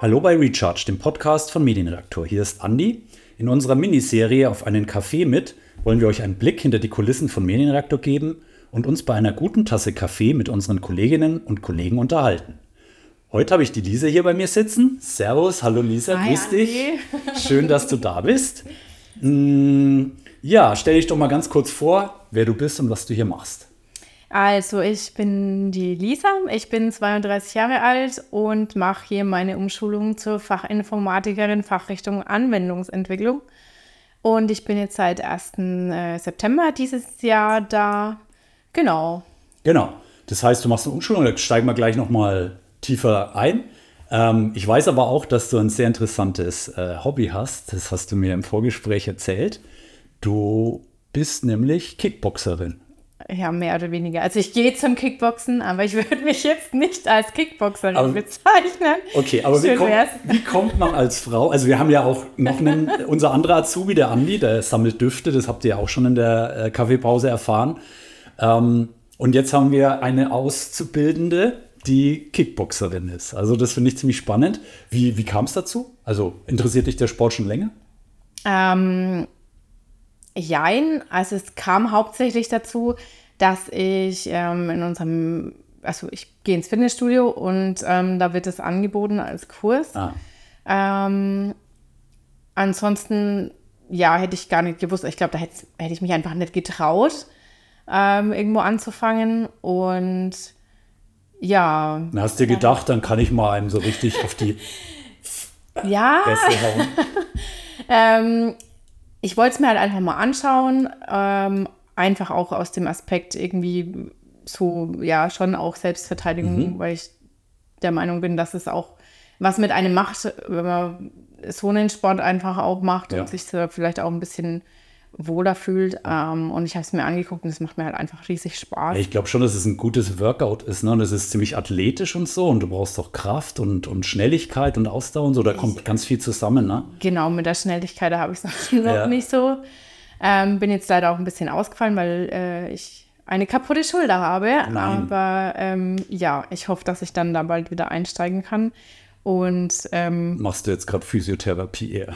Hallo bei Recharge, dem Podcast von Medienredaktor. Hier ist Andi. In unserer Miniserie auf einen Kaffee mit wollen wir euch einen Blick hinter die Kulissen von Medienredaktor geben und uns bei einer guten Tasse Kaffee mit unseren Kolleginnen und Kollegen unterhalten. Heute habe ich die Lisa hier bei mir sitzen. Servus, hallo Lisa, Hi, grüß Andi. dich. Schön, dass du da bist. Mm, Ja, stell dich doch mal ganz kurz vor, wer du bist und was du hier machst. Also, ich bin die Lisa, ich bin 32 Jahre alt und mache hier meine Umschulung zur Fachinformatikerin Fachrichtung Anwendungsentwicklung. Und ich bin jetzt seit 1. äh, September dieses Jahr da. Genau. Genau. Das heißt, du machst eine Umschulung, da steigen wir gleich nochmal tiefer ein. Ähm, ich weiß aber auch, dass du ein sehr interessantes äh, Hobby hast. Das hast du mir im Vorgespräch erzählt. Du bist nämlich Kickboxerin. Ja, mehr oder weniger. Also, ich gehe zum Kickboxen, aber ich würde mich jetzt nicht als Kickboxerin Aber- bezeichnen. Okay, aber wie wär's. wie kommt man als Frau? Also wir haben ja auch noch einen, unser anderer Azubi, der Andi, der sammelt Düfte, das habt ihr ja auch schon in der äh, Kaffeepause erfahren. Ähm, und jetzt haben wir eine Auszubildende, die Kickboxerin ist. Also das finde ich ziemlich spannend. Wie, wie kam es dazu? Also interessiert dich der Sport schon länger? Ähm, jein, also es kam hauptsächlich dazu, dass ich ähm, in unserem, also ich gehe ins Fitnessstudio und ähm, da wird es angeboten als Kurs. Ah, Ähm, ansonsten, ja, hätte ich gar nicht gewusst. Ich glaube, da hätte, hätte ich mich einfach nicht getraut, ähm, irgendwo anzufangen. Und ja, dann hast du dir gedacht, dann kann ich mal einem so richtig auf die ja. Ähm, ich wollte es mir halt einfach mal anschauen, ähm, einfach auch aus dem Aspekt irgendwie so, ja, schon auch Selbstverteidigung, Mhm. weil ich der Meinung bin, dass es auch was mit einem macht, wenn man so einen Sport einfach auch macht Ja. und sich vielleicht auch ein bisschen wohler fühlt. Ähm, und ich habe es mir angeguckt und es macht mir halt einfach riesig Spaß. Ich glaube schon, dass es ein gutes Workout ist. Ne? Und es ist ziemlich athletisch und so. Und du brauchst doch Kraft und, und Schnelligkeit und Ausdauer und so. Da kommt ganz viel zusammen. Ne? Genau, mit der Schnelligkeit da habe ich es noch Ja. nicht so. Ähm, bin jetzt leider auch ein bisschen ausgefallen, weil äh, ich eine kaputte Schulter habe. Nein. Aber ähm, ja, ich hoffe, dass ich dann da bald wieder einsteigen kann. Und ähm, Machst du jetzt gerade Physiotherapie eher?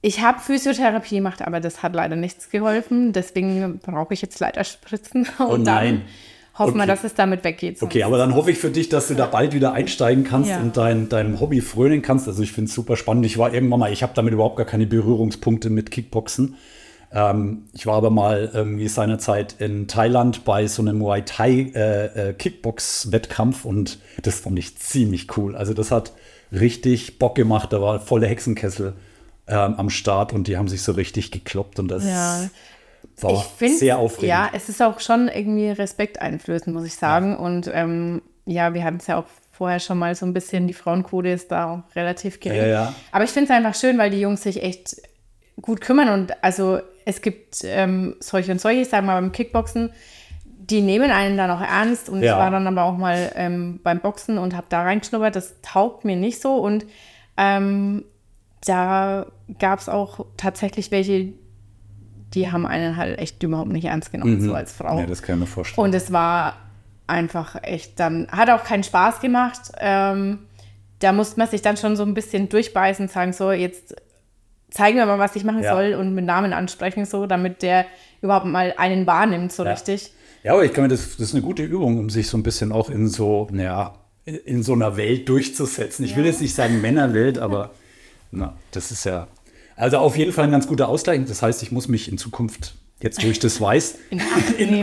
Ich habe Physiotherapie gemacht, aber das hat leider nichts geholfen. Deswegen brauche ich jetzt leider Spritzen. Und Oh nein. hoffen wir, Okay. dass es damit weggeht. Okay, aber dann hoffe ich für dich, dass du da bald wieder einsteigen kannst Ja. und dein, deinem Hobby frönen kannst. Also ich finde es super spannend. Ich war irgendwann mal, ich habe damit überhaupt gar keine Berührungspunkte mit Kickboxen. Ähm, ich war aber mal irgendwie seinerzeit in Thailand bei so einem Muay Thai äh, äh, Kickbox-Wettkampf und das fand ich ziemlich cool. Also das hat richtig Bock gemacht. Da war volle Hexenkessel ähm, am Start und die haben sich so richtig gekloppt und das Ja. war ich finde, sehr aufregend. Ja, es ist auch schon irgendwie Respekt einflößend, muss ich sagen. Und ähm, ja, wir hatten es ja auch vorher schon mal so ein bisschen, die Frauenquote ist da auch relativ gering. Ja, ja. Aber ich finde es einfach schön, weil die Jungs sich echt gut kümmern. Und also es gibt ähm, solche und solche, ich sage mal beim Kickboxen, die nehmen einen dann auch ernst. Und Ja. ich war dann aber auch mal ähm, beim Boxen und habe da reingeschnuppert. Das taugt mir nicht so. Und ähm, da gab es auch tatsächlich welche, die haben einen halt echt überhaupt nicht ernst genommen, so als Frau. Mhm. Ja, das kann ich mir vorstellen. Und es war einfach echt dann, hat auch keinen Spaß gemacht. Ähm, da musste man sich dann schon so ein bisschen durchbeißen und sagen, so, jetzt zeigen wir mal, was ich machen Ja. soll und mit Namen ansprechen, so, damit der überhaupt mal einen wahrnimmt, so Ja. richtig. Ja, aber ich kann mir das, das ist eine gute Übung, um sich so ein bisschen auch in so, naja, in- in so einer Welt durchzusetzen. Ich will jetzt nicht sagen Männerwelt, aber na, das ist ja. Also auf jeden Fall ein ganz guter Ausgleich. Das heißt, ich muss mich in Zukunft jetzt durch das Weiß In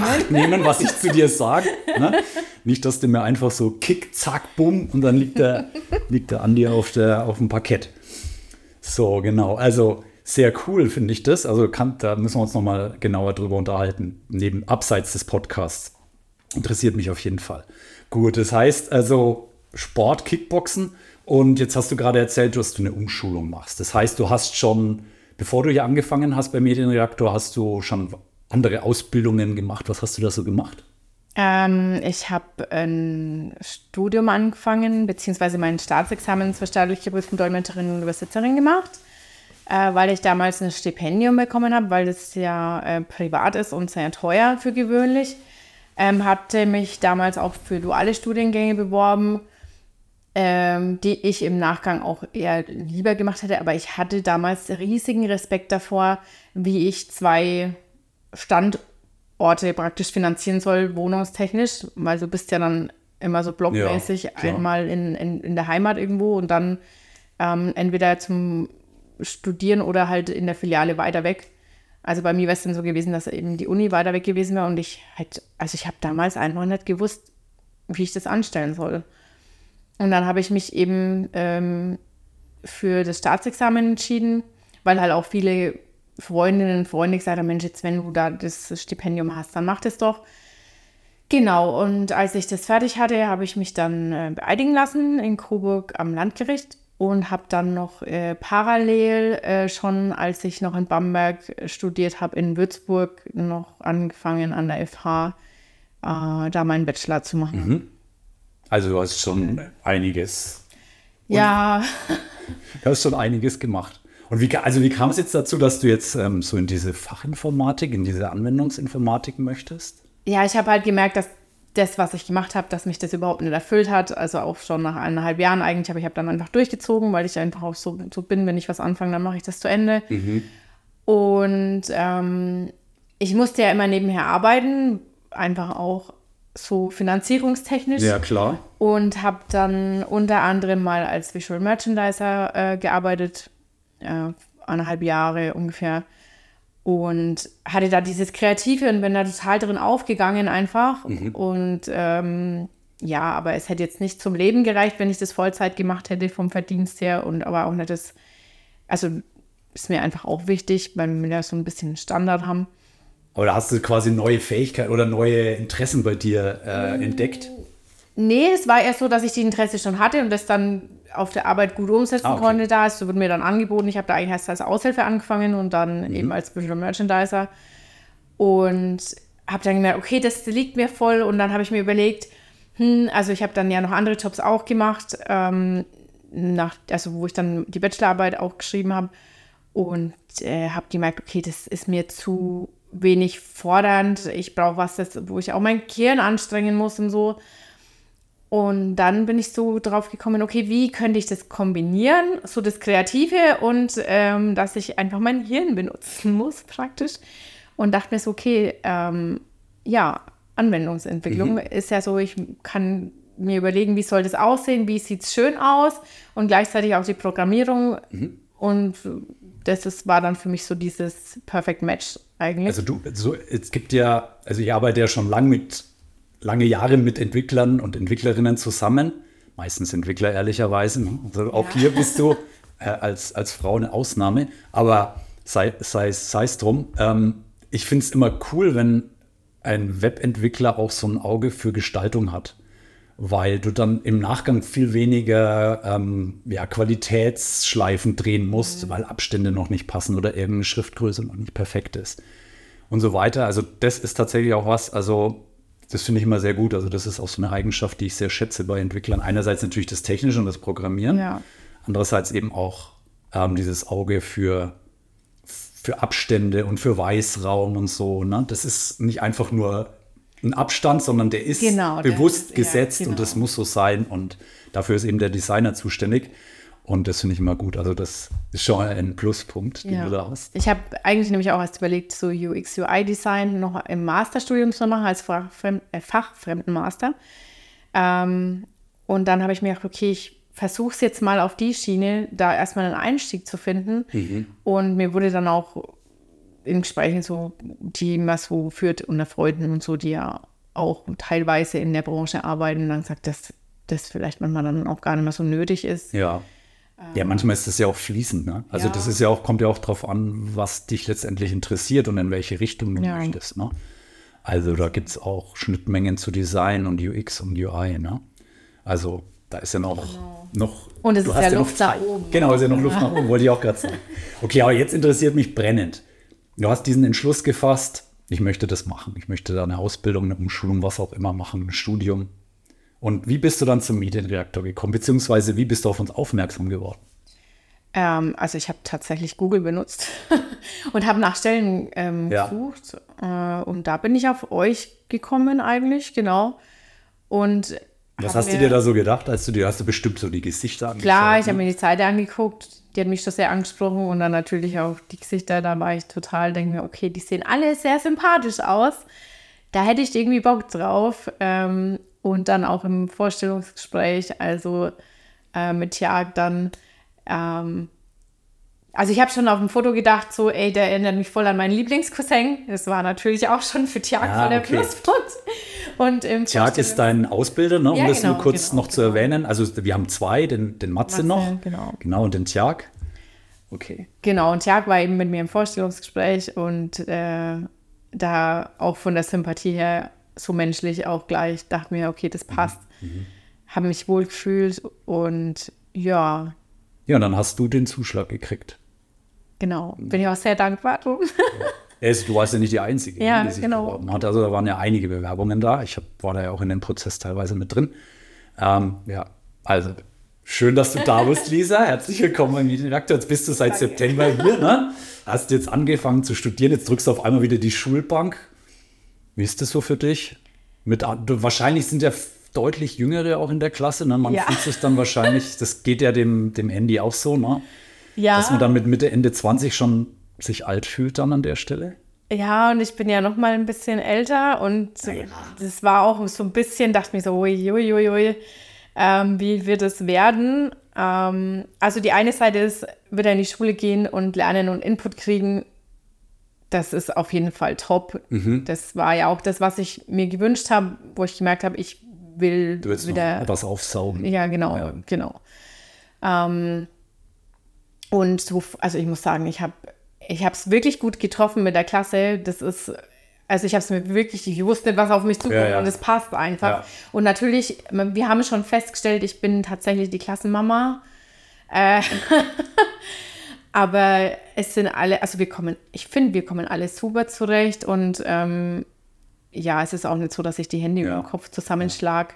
Acht nehmen. nehmen, was ich zu dir sage. Ne? Nicht, dass du mir einfach so kick, zack, bumm und dann liegt der, liegt der Andi auf, der, auf dem Parkett. So, genau. Also sehr cool finde ich das. Also kann, da müssen wir uns nochmal genauer drüber unterhalten, neben abseits des Podcasts. Interessiert mich auf jeden Fall. Gut, das heißt also Sport, Kickboxen und jetzt hast du gerade erzählt, dass du eine Umschulung machst. Das heißt, du hast schon, bevor du hier angefangen hast bei Medienreaktor, hast du schon andere Ausbildungen gemacht. Was hast du da so gemacht? Ähm, ich habe ein Studium angefangen, beziehungsweise mein Staatsexamen zur staatlich geprüften Dolmetscherin und Übersetzerin gemacht, äh, weil ich damals ein Stipendium bekommen habe, weil das ja äh, privat ist und sehr teuer für gewöhnlich. Ähm, hatte mich damals auch für duale Studiengänge beworben ähm, die ich im Nachgang auch eher lieber gemacht hätte. Aber ich hatte damals riesigen Respekt davor, wie ich zwei Standorte praktisch finanzieren soll, wohnungstechnisch, weil du bist ja dann immer so blockmäßig Ja, einmal in, in, in der Heimat irgendwo und dann ähm, entweder zum Studieren oder halt in der Filiale weiter weg. Also bei mir wäre es dann so gewesen, dass eben die Uni weiter weg gewesen wäre und ich halt, also ich habe damals einfach nicht gewusst, wie ich das anstellen soll. Und dann habe ich mich eben ähm, für das Staatsexamen entschieden, weil halt auch viele Freundinnen und Freunde gesagt haben, Mensch, jetzt wenn du da das Stipendium hast, dann mach das doch. Genau, und als ich das fertig hatte, habe ich mich dann äh, beeidigen lassen in Coburg am Landgericht und habe dann noch äh, parallel äh, schon, als ich noch in Bamberg studiert habe, in Würzburg noch angefangen an der FH, äh, da meinen Bachelor zu machen. Also du hast schon einiges, Ja, du hast schon einiges gemacht. Und wie, also wie kam es jetzt dazu, dass du jetzt ähm, so in diese Fachinformatik, in diese Anwendungsinformatik möchtest? ja, ich habe halt gemerkt, dass das, was ich gemacht habe, dass mich das überhaupt nicht erfüllt hat. Also auch schon nach eineinhalb Jahren eigentlich, aber ich habe dann einfach durchgezogen, weil ich einfach auch so, so bin, wenn ich was anfange, dann mache ich das zu Ende. Und ähm, ich musste ja immer nebenher arbeiten, einfach auch so finanzierungstechnisch. klar. Und habe dann unter anderem mal als Visual Merchandiser äh, gearbeitet, äh, eineinhalb Jahre ungefähr. Und hatte da dieses Kreative und bin da total drin aufgegangen einfach. Und ähm, ja, aber es hätte jetzt nicht zum Leben gereicht, wenn ich das Vollzeit gemacht hätte vom Verdienst her und aber auch nicht das, also ist mir einfach auch wichtig, weil wir ja so ein bisschen einen Standard haben. Da hast du quasi neue Fähigkeiten oder neue Interessen bei dir äh, entdeckt? Nee, es war eher so, dass ich die Interesse schon hatte und das dann auf der Arbeit gut umsetzen Ah, okay. konnte da. Es wurde mir dann angeboten. Ich habe da eigentlich erst als Aushilfe angefangen und dann Mhm. eben als Visual Merchandiser. Und habe dann gemerkt, okay, das liegt mir voll. Und dann habe ich mir überlegt, hm, also ich habe dann ja noch andere Jobs auch gemacht, ähm, nach, also wo ich dann die Bachelorarbeit auch geschrieben habe. Und äh, habe gemerkt, okay, das ist mir zu wenig fordernd. Ich brauche was, das, wo ich auch mein Gehirn anstrengen muss und so. Und dann bin ich so drauf gekommen, okay, wie könnte ich das kombinieren? So das Kreative und ähm, dass ich einfach mein Hirn benutzen muss, praktisch. Und dachte mir so, okay, ähm, ja, Anwendungsentwicklung ist ja so, ich kann mir überlegen, wie soll das aussehen, wie sieht es schön aus und gleichzeitig auch die Programmierung. Und das ist, war dann für mich so dieses Perfect Match eigentlich. Also du, so, es gibt ja, also ich arbeite ja schon lang mit, lange Jahre mit Entwicklern und Entwicklerinnen zusammen. Meistens Entwickler, ehrlicherweise. Also auch hier bist du äh, als, als Frau eine Ausnahme. Aber sei sei sei es drum. Ähm, ich finde es immer cool, wenn ein Webentwickler auch so ein Auge für Gestaltung hat. Weil du dann im Nachgang viel weniger ähm, ja, Qualitätsschleifen drehen musst, weil Abstände noch nicht passen oder irgendeine Schriftgröße noch nicht perfekt ist und so weiter. Also das ist tatsächlich auch was, also das finde ich immer sehr gut. Also das ist auch so eine Eigenschaft, die ich sehr schätze bei Entwicklern. Einerseits natürlich das Technische und das Programmieren. Ja. Andererseits eben auch ähm, dieses Auge für, für Abstände und für Weißraum und so. Ne? Das ist nicht einfach nur ein Abstand, sondern der ist Genau, bewusst ist- ja, gesetzt und genau. das muss so sein. Und dafür ist eben der Designer zuständig. Und das finde ich immer gut. Also das ist schon ein Pluspunkt, den Ja. du da hast. Ich habe eigentlich nämlich auch erst überlegt, so UX, UI-Design noch im Masterstudium zu machen, als Fachfremd, äh, Fachfremdenmaster. Ähm, und dann habe ich mir gedacht, okay, ich versuche es jetzt mal auf die Schiene, da erstmal einen Einstieg zu finden. Und mir wurde dann auch in Gesprächen so, die man so führt unter Freunden und so, die ja auch teilweise in der Branche arbeiten, dann gesagt, dass das vielleicht manchmal dann auch gar nicht mehr so nötig ist. Ja. Ja, manchmal ist das ja auch fließend. Ne? Also Ja. das ist ja auch, kommt ja auch drauf an, was dich letztendlich interessiert und in welche Richtung du Ja. möchtest. Ne? Also da gibt es auch Schnittmengen zu Design und UX und UI. Ne? Also da ist ja noch, noch Genau. Und es du ist hast ja noch Luft nach oben. Genau, ist ja noch Luft nach oben, wollte ich auch gerade sagen. Okay, aber jetzt interessiert mich brennend. Du hast diesen Entschluss gefasst, ich möchte das machen. Ich möchte da eine Ausbildung, eine Umschulung, was auch immer machen, ein Studium. Und wie bist du dann zum Medienreaktor gekommen? Beziehungsweise wie bist du auf uns aufmerksam geworden? Ähm, also ich habe tatsächlich Google benutzt und habe nach Stellen ähm, Ja. gesucht. Äh, und da bin ich auf euch gekommen eigentlich, genau. Und Was hast du dir da so gedacht, als du dir hast du bestimmt so die Gesichter angeschaut? Klar, ich ne? habe mir die Seite angeguckt, die hat mich schon sehr angesprochen und dann natürlich auch die Gesichter, da war ich total, denke mir, okay, die sehen alle sehr sympathisch aus. Da hätte ich irgendwie Bock drauf. Ähm, und dann auch im Vorstellungsgespräch, also äh, mit Jagd dann, ähm, also ich habe schon auf dem Foto gedacht, so, ey, der erinnert mich voll an meinen Lieblingscousin. Das war natürlich auch schon für Tjag Ah, voll der okay. Pluspunkt. Und im Tjag ist dein Ausbilder, ne? um Ja, das nur genau, kurz genau, noch zu genau. erwähnen. Also wir haben zwei, den, den Matze, Matze, noch. genau. Genau, und den Tjag. Okay. Genau, und Tjag war eben mit mir im Vorstellungsgespräch und äh, da auch von der Sympathie her so menschlich auch gleich, dachte mir, okay, das passt. Habe mich wohl gefühlt und ja, Ja, und dann hast du den Zuschlag gekriegt. Genau. Bin ich auch sehr dankbar drum. Also, du warst ja nicht die Einzige, Ja, die sich genau. beworben hat. Also da waren ja einige Bewerbungen da. Ich hab, war da ja auch in dem Prozess teilweise mit drin. Ähm, ja, also schön, dass du da bist, Lisa. Herzlich willkommen beim Medienreaktor. Jetzt bist du seit September hier, ne? Hast jetzt angefangen zu studieren. Jetzt drückst du auf einmal wieder die Schulbank. Wie ist das so für dich? Mit, wahrscheinlich sind ja deutlich Jüngere auch in der Klasse. Ne? Man Ja. fühlt sich dann wahrscheinlich, das geht ja dem, dem Andy auch so, ne? Ja, dass man dann mit Mitte, Ende 20 schon sich alt fühlt dann an der Stelle. ja, und ich bin ja noch mal ein bisschen älter und das war auch so ein bisschen, dachte mir so, ui, ui, ui, ui, ähm, wie wird es werden? Ähm, also die eine Seite ist, wieder in die Schule gehen und lernen und Input kriegen. Das ist auf jeden Fall top. Das war ja auch das, was ich mir gewünscht habe, wo ich gemerkt habe, ich will Du willst wieder etwas aufsaugen. ja, genau, Ja. genau. Ähm, und so, also ich muss sagen, ich habe ich es wirklich gut getroffen mit der Klasse. Das ist, also ich habe es mir wirklich, ich wusste nicht, was auf mich zukommt Ja, ja. und es passt einfach. Ja. Und natürlich, wir haben schon festgestellt, ich bin tatsächlich die Klassenmama. Äh, aber es sind alle, also wir kommen, ich finde, wir kommen alle super zurecht und ähm, ja, es ist auch nicht so, dass ich die Hände über den Kopf zusammenschlag,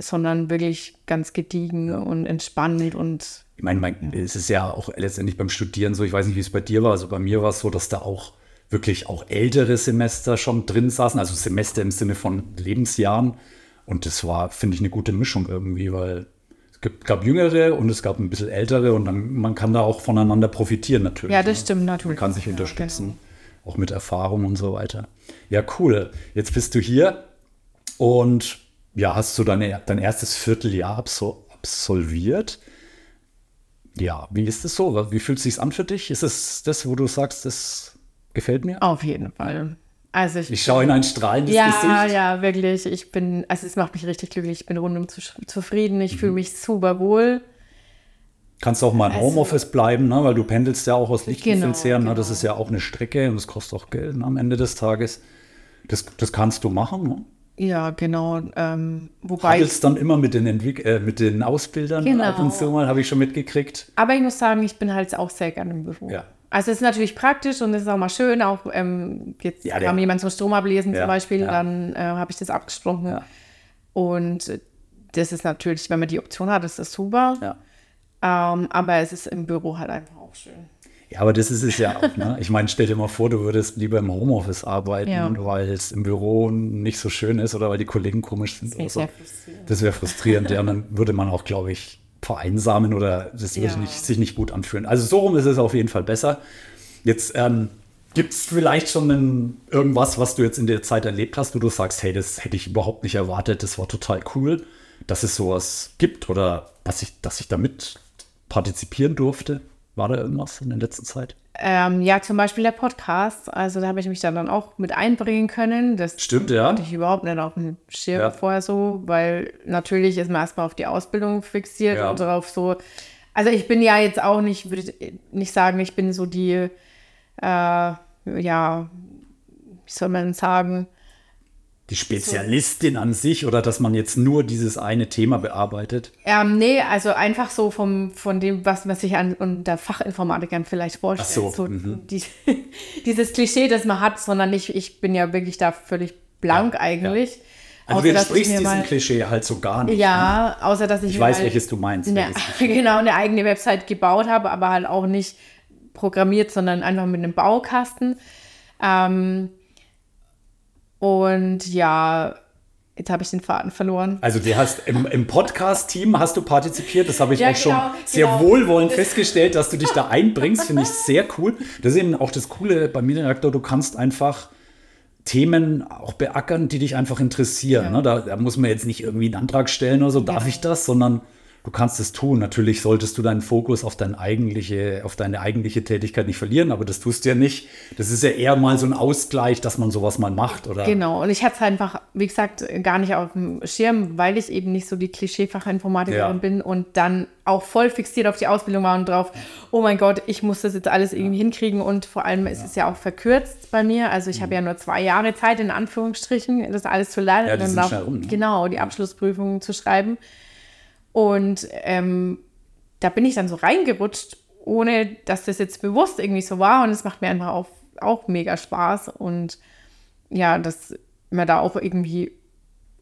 sondern wirklich ganz gediegen und entspannt und Ich meine, mein, es ist ja auch letztendlich beim Studieren so, ich weiß nicht, wie es bei dir war, also bei mir war es so, dass da auch wirklich auch ältere Semester schon drin saßen, also Semester im Sinne von Lebensjahren. Und das war, finde ich, eine gute Mischung irgendwie, weil es gab jüngere und es gab ein bisschen ältere und dann, man kann da auch voneinander profitieren natürlich. ja, das ne? stimmt Man natürlich. kann sich Ja, unterstützen, auch mit Erfahrung und so weiter. Ja, cool. Jetzt bist du hier und ja, hast du deine, dein erstes Vierteljahr absol absolviert. Ja, wie ist es so? Wie fühlt es sich an für dich? Ist es das, wo du sagst, das gefällt mir? Auf jeden Fall. Also ich, Ich schaue in ein strahlendes ja, Gesicht. ja, wirklich. Ich bin, also es macht mich richtig glücklich. Ich bin rundum zu, zufrieden. Ich Mhm. fühle mich super wohl. Kannst auch mal im Also- Homeoffice bleiben, ne? weil du pendelst ja auch aus Lichtenfels Genau, her. Ne? genau. Das ist ja auch eine Strecke und das kostet auch Geld ne? am Ende des Tages. Das, das kannst du machen. Ne? Ja, genau. Ähm, wobei, Paddelst dann immer mit den, Entwick äh, mit den Ausbildern Genau. ab und zu mal, habe ich schon mitgekriegt. aber ich muss sagen, ich bin halt auch sehr gerne im Büro. Ja. Also es ist natürlich praktisch und es ist auch mal schön. Auch ähm, jetzt Ja, kam jemand zum Strom ablesen Ja, zum Beispiel, ja. dann äh, habe ich das abgesprochen. Und das ist natürlich, wenn man die Option hat, ist das super. Ähm, aber es ist im Büro halt einfach auch schön. Ja, aber das ist es ja auch. Ne? Ich meine, stell dir mal vor, du würdest lieber im Homeoffice arbeiten, Ja. weil es im Büro nicht so schön ist oder weil die Kollegen komisch sind. Das ist so. frustrierend. Das wäre frustrierend. ja, und dann würde man auch, glaube ich, vereinsamen oder das würde Ja. nicht, sich nicht gut anfühlen. Also so rum ist es auf jeden Fall besser. Jetzt ähm, gibt es vielleicht schon einen, irgendwas, was du jetzt in der Zeit erlebt hast, wo du sagst, hey, das hätte ich überhaupt nicht erwartet, das war total cool, dass es sowas gibt oder dass ich, dass ich damit partizipieren durfte. War da irgendwas in der letzten Zeit? Ähm, ja, zum Beispiel der Podcast. Also da habe ich mich dann, dann auch mit einbringen können. Das Stimmt, ja. hatte ich überhaupt nicht auf dem Schirm Ja. vorher so, weil natürlich ist man erstmal auf die Ausbildung fixiert Ja. und darauf so. Also ich bin ja jetzt auch nicht, würde ich nicht sagen, ich bin so die, äh, ja, wie soll man sagen, Die Spezialistin an sich oder dass man jetzt nur dieses eine Thema bearbeitet. Ähm, nee, also einfach so vom, von dem, was man sich an unter Fachinformatikern vielleicht vorstellt. Ach so, mhm. die, dieses Klischee, das man hat, sondern ich, ich bin ja wirklich da völlig blank Ja, eigentlich. Also Außer, du entsprichst diesem mal- Klischee halt so gar nicht. ne? Ja, außer dass ich, Ich weiß, halt welches du meinst. welches genau eine eigene Website gebaut habe, aber halt auch nicht programmiert, sondern einfach mit einem Baukasten. Ähm, und ja, Jetzt habe ich den Faden verloren. Also du hast im, im Podcast-Team hast du partizipiert, das habe ich Ja, auch schon genau, sehr genau. wohlwollend festgestellt, dass du dich da einbringst, finde ich sehr cool. Das ist eben auch das Coole bei Medienreaktor, du kannst einfach Themen auch beackern, die dich einfach interessieren. Ja. Ne? Da, da muss man jetzt nicht irgendwie einen Antrag stellen oder so, darf Ja. ich das, sondern du kannst es tun. Natürlich solltest du deinen Fokus auf, dein eigentliche, auf deine eigentliche Tätigkeit nicht verlieren, aber das tust du ja nicht. Das ist ja eher mal so ein Ausgleich, dass man sowas mal macht. Oder? Genau, und ich hatte es einfach, wie gesagt, gar nicht auf dem Schirm, weil ich eben nicht so die Klischeefachinformatikerin Ja. bin und dann auch voll fixiert auf die Ausbildung war und drauf, oh mein Gott, ich muss das jetzt alles irgendwie hinkriegen und vor allem ist es ja auch verkürzt bei mir. Also ich habe ja nur zwei Jahre Zeit, in Anführungsstrichen, das alles zu lernen Mhm. Ja, die und sind dann schnell rum, ne? genau, die Abschlussprüfungen zu schreiben. Und ähm, da bin ich dann so reingerutscht, ohne dass das jetzt bewusst irgendwie so war. Und es macht mir einfach auch, auch mega Spaß. Und ja, dass man da auch irgendwie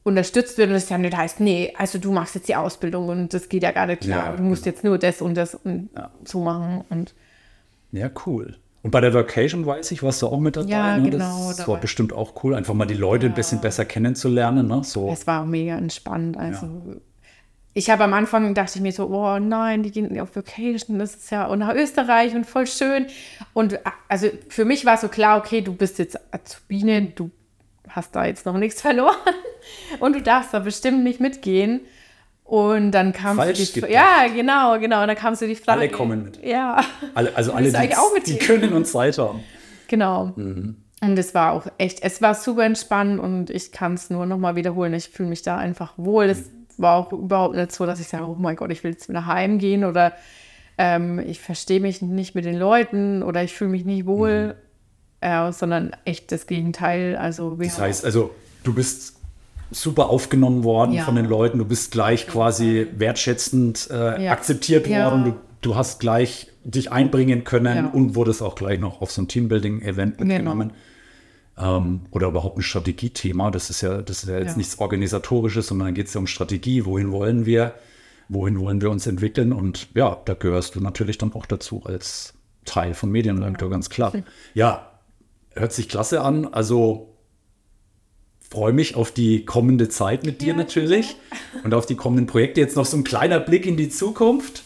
unterstützt wird und es ja nicht heißt, nee, also du machst jetzt die Ausbildung und das geht ja gar nicht klar. Ja, du musst jetzt nur das und das und so machen. Und Ja, cool. Und bei der Vacation weiß ich, warst du auch mit dabei. Ja, ne? genau, Das da war bestimmt auch cool, einfach mal die Leute ein bisschen besser kennenzulernen. Ne? So. es war auch mega entspannt. Also ich habe am Anfang dachte ich mir so, oh nein, die gehen auf Vacation, das ist ja und nach Österreich und voll schön. Und also für mich war so klar, okay, du bist jetzt Azubine, du hast da jetzt noch nichts verloren und du darfst da bestimmt nicht mitgehen. Und dann kam Falsch die, ja, genau, genau. Und dann kam so die Frage. Alle kommen mit. Ja, Alle, also alle, du die, auch mit die können uns Zeit haben. genau. Mhm. Und es war auch echt, es war super entspannt und ich kann es nur nochmal wiederholen. Ich fühle mich da einfach wohl. Es war auch überhaupt nicht so, dass ich sage, oh mein Gott, ich will jetzt wieder heimgehen oder ähm, ich verstehe mich nicht mit den Leuten oder ich fühle mich nicht wohl, äh, sondern echt das Gegenteil. Also Das heißt, also du bist super aufgenommen worden Ja. von den Leuten. Du bist gleich quasi wertschätzend äh, Ja. akzeptiert Ja. worden. Du, du hast gleich dich einbringen können und wurdest auch gleich noch auf so ein Teambuilding-Event Genau. Ähm, oder überhaupt ein Strategiethema. Das ist ja, das ist ja jetzt Ja. nichts Organisatorisches, sondern dann geht es ja um Strategie. Wohin wollen wir? Wohin wollen wir uns entwickeln? Und ja, da gehörst du natürlich dann auch dazu als Teil von Medienredakteur, ganz klar. Ja, hört sich klasse an. Also freue mich auf die kommende Zeit mit dir natürlich und auf die kommenden Projekte. Jetzt noch so ein kleiner Blick in die Zukunft.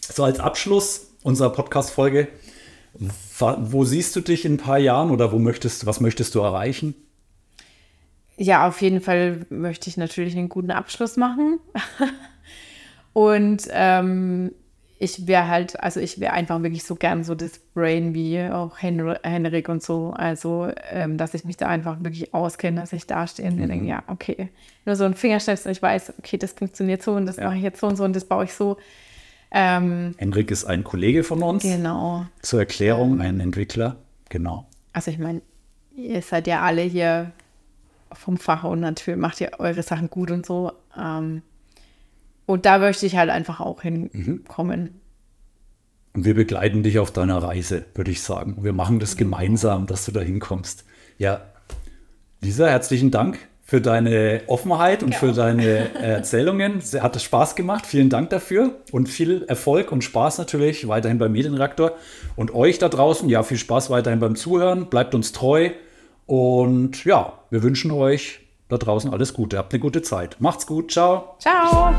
So als Abschluss unserer Podcast-Folge. Wo siehst du dich in ein paar Jahren oder wo möchtest, was möchtest du erreichen? Ja, auf jeden Fall möchte ich natürlich einen guten Abschluss machen. Und ähm, ich wäre halt, also ich wäre einfach wirklich so gern so das Brain wie auch Henry, Henrik und so. Also, ähm, dass ich mich da einfach wirklich auskenne, dass ich da stehe und mir denke, ja, okay, nur so ein Fingerschnips und ich weiß, okay, das funktioniert so und das Ja. mache ich jetzt so und so und das baue ich so. Ähm, Henrik ist ein Kollege von uns. genau. Zur Erklärung, ein Entwickler. Genau. Also ich meine, ihr seid ja alle hier vom Fach und natürlich macht ihr eure Sachen gut und so. Ähm, und da möchte ich halt einfach auch hinkommen. Und wir begleiten dich auf deiner Reise, würde ich sagen. Wir machen das gemeinsam, dass du da hinkommst. Ja, Lisa, herzlichen Dank für deine Offenheit und für deine Erzählungen. Es hat Spaß gemacht. Vielen Dank dafür und viel Erfolg und Spaß natürlich weiterhin beim Medienreaktor. Und euch da draußen, ja, viel Spaß weiterhin beim Zuhören. Bleibt uns treu. Und ja, wir wünschen euch da draußen alles Gute. Habt eine gute Zeit. Macht's gut. Ciao. Ciao!